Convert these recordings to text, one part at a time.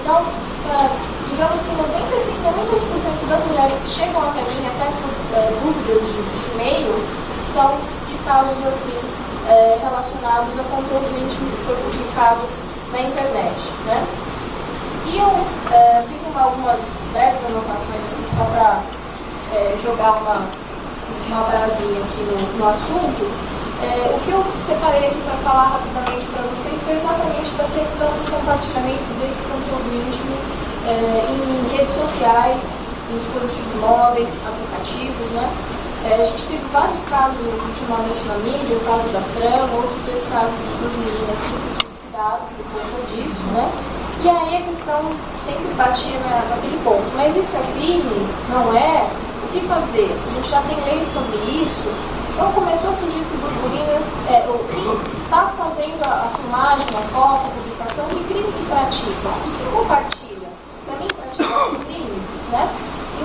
Então, uh, digamos que 95, 98% das mulheres que chegam até mim, até por uh, dúvidas de, de e-mail, são de casos assim, uh, relacionados a conteúdo íntimo que foi publicado na internet. Né? E eu fiz uma, algumas breves anotações aqui só para jogar uma, uma brasinha aqui no, no assunto. É, o que eu separei aqui para falar rapidamente para vocês foi exatamente da questão do compartilhamento desse conteúdo íntimo é, em redes sociais, em dispositivos móveis, aplicativos, né? É, a gente teve vários casos ultimamente na mídia, o caso da Fran, outros dois casos de duas meninas que se suicidaram por conta disso, né? E aí a questão sempre batia na, naquele ponto. Mas isso é crime? Não é? O que fazer? A gente já tem leis sobre isso, então começou a surgir esse burburinho, é, o, quem está fazendo a, a, filmagem, a foto, a publicação, que crime que pratica? E quem compartilha? Também pratica o crime? Né?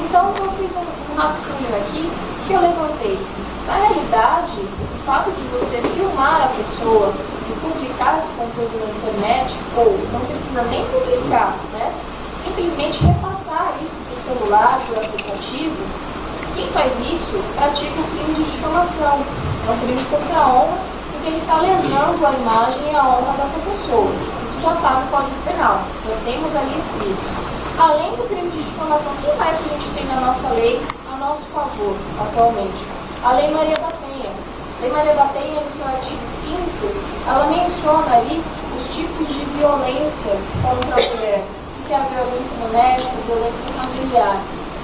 Então eu fiz um, um rascunho aqui que eu levantei. Na realidade, o fato de você filmar a pessoa e publicar esse conteúdo na internet, ou não precisa nem publicar, né? simplesmente repassar isso para o celular, para o aplicativo, quem faz isso pratica um crime de difamação. É um crime contra a honra, porque ele está lesando a imagem e a honra dessa pessoa. Isso já está no Código Penal, já temos ali escrito. Além do crime de difamação, o que mais que a gente tem na nossa lei a nosso favor atualmente? A Lei Maria da Penha. A Lei Maria da Penha, no seu artigo 5 ela menciona ali os tipos de violência contra a mulher, que é a violência doméstica, a violência familiar.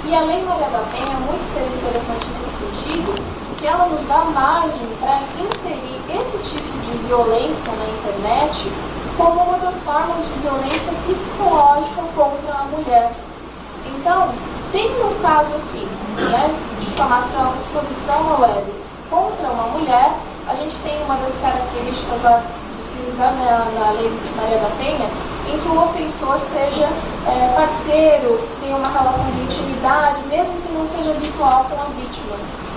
E a Lei Maria da Penha é muito interessante nesse sentido, que ela nos dá margem para inserir esse tipo de violência na internet como uma das formas de violência psicológica contra a mulher. Então, tem um caso assim, né, difamação, exposição à web contra uma mulher, a gente tem uma das características da, dos crimes da, na Lei Maria da Penha, em que o ofensor seja é, parceiro, tenha uma relação de intimidade, mesmo que não seja habitual com a vítima.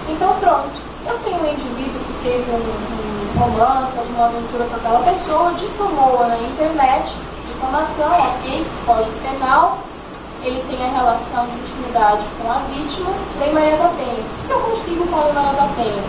Então, pronto, eu tenho um indivíduo que teve um, um romance, alguma aventura com aquela pessoa, difamou-a na internet, difamação, ok, código penal, ele tem a relação de intimidade com a vítima, Lei Maria da Penha. O que eu consigo com a Lei Maria da Penha?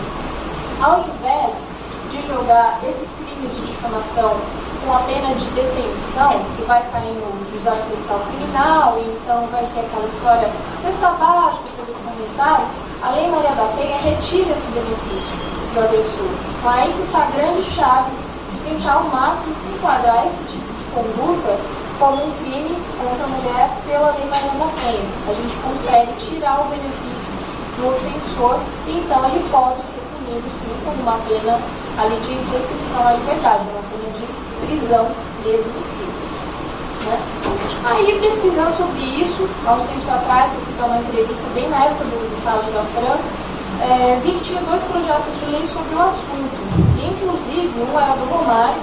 Ao invés de jogar esses crimes de difamação com a pena de detenção, que vai cair no juizado policial criminal, e então vai ter aquela história cesta básica, serviço comunitário, a Lei Maria da Penha retira esse benefício do agressor. Então aí que está a grande chave de tentar ao máximo se enquadrar esse tipo de conduta como um crime contra a mulher pela Lei Maria da Penha. A gente consegue tirar o benefício do ofensor e então ele pode ser punido sim com uma pena ali de restrição à liberdade, uma pena de prisão mesmo em si. Né? Aí, pesquisando sobre isso, há uns tempos atrás, eu fui dar uma entrevista bem na época do, caso da Fran, é, vi que tinha dois projetos de lei sobre o assunto. Inclusive, um era do Romário,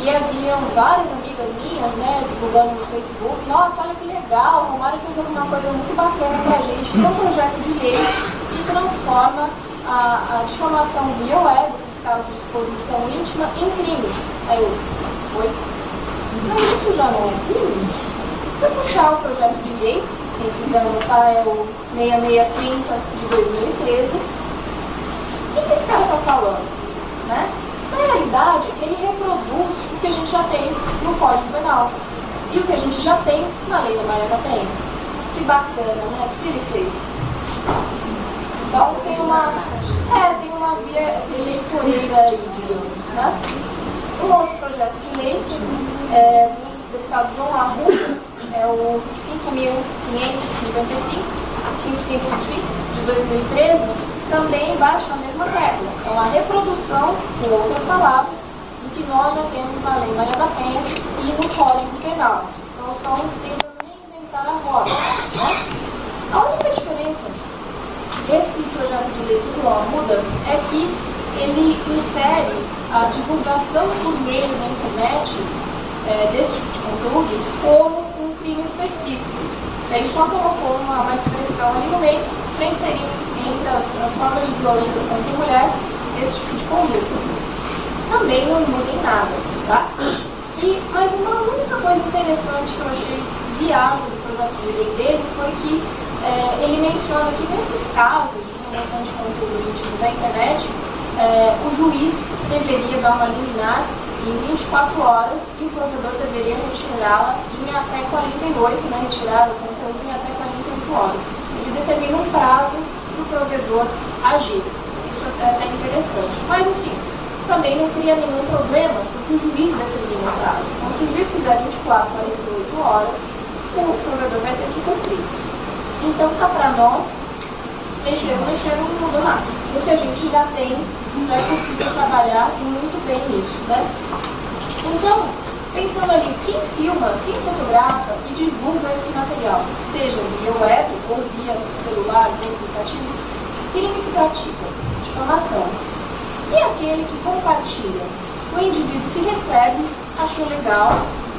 e haviam várias amigas minhas, né, divulgando no Facebook, nossa, olha que legal, o Romário fez alguma coisa muito bacana pra gente. Tem um projeto de lei que transforma a, a difamação via web, esses casos de exposição íntima, em crime. Aí eu, foi. Mas isso já não é crime? Foi puxar o projeto de lei, quem quiser anotar é o 6630 de 2013. O que, esse cara está falando? Né? Na realidade, ele reproduz o que a gente já tem no Código Penal e o que a gente já tem na Lei da Maria da Penha. Que bacana, né? O que ele fez? Então tem uma, é, tem uma via eleitoreira aí, digamos, né? Um outro projeto de lei, é, do deputado João Arruda, é o 5.555, 5555 de 2013, também baixa a mesma tecla. É uma reprodução, com outras palavras, do que nós já temos na Lei Maria da Penha e no Código Penal. Não estão tentando nem inventar a roda. Né? A única diferença desse projeto de lei do João Arruda é que ele insere a divulgação por meio da internet é, desse tipo de conteúdo como um crime específico. Ele só colocou uma, uma expressão ali no meio para inserir entre as, as, formas de violência contra a mulher esse tipo de conduta. Também não muda em nada, tá? E, mas uma única coisa interessante que eu achei viável do projeto de lei dele foi que é, ele menciona que nesses casos de remoção de conteúdo íntimo da internet, é, o juiz deveria dar uma liminar em 24 horas e o provedor deveria retirá-la em até 48, né, retirar o conteúdo em até 48 horas. Ele determina um prazo para o provedor agir. Isso é até interessante. Mas assim, também não cria nenhum problema, porque o juiz determina o prazo. Então, se o juiz quiser 24, 48 horas, o provedor vai ter que cumprir. Então, tá para nós, mexer, mexer não mudou nada, porque a gente já tem já é possível trabalhar muito bem isso, né? Então, pensando ali, quem filma, quem fotografa e divulga esse material, seja via web ou via celular, via aplicativo, crime que pratica, difamação. E aquele que compartilha, o indivíduo que recebe, achou legal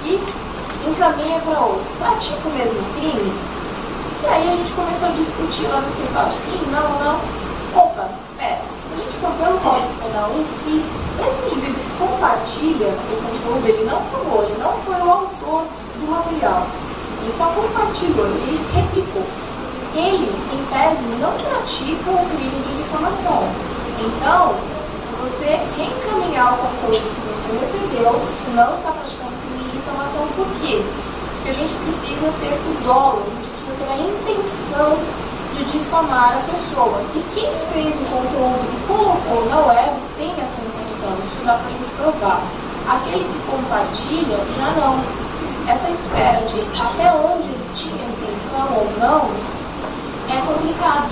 e encaminha para outro, pratica o mesmo crime? E aí a gente começou a discutir lá no escritório, sim, não, não. Opa, pelo Código Penal em si, esse indivíduo que compartilha o conteúdo, ele não falou, ele não foi o autor do material. Ele só compartilhou, ele replicou. Ele, em tese, não pratica o crime de difamação. Então, se você reencaminhar o conteúdo que você recebeu, você não está praticando crime de difamação. Por quê? Porque a gente precisa ter o dolo, a gente precisa ter a intenção de difamar a pessoa. E quem fez o conteúdo e colocou na web tem essa intenção, isso dá para a gente provar. Aquele que compartilha, já não. Essa esfera de até onde ele tinha intenção ou não, é complicado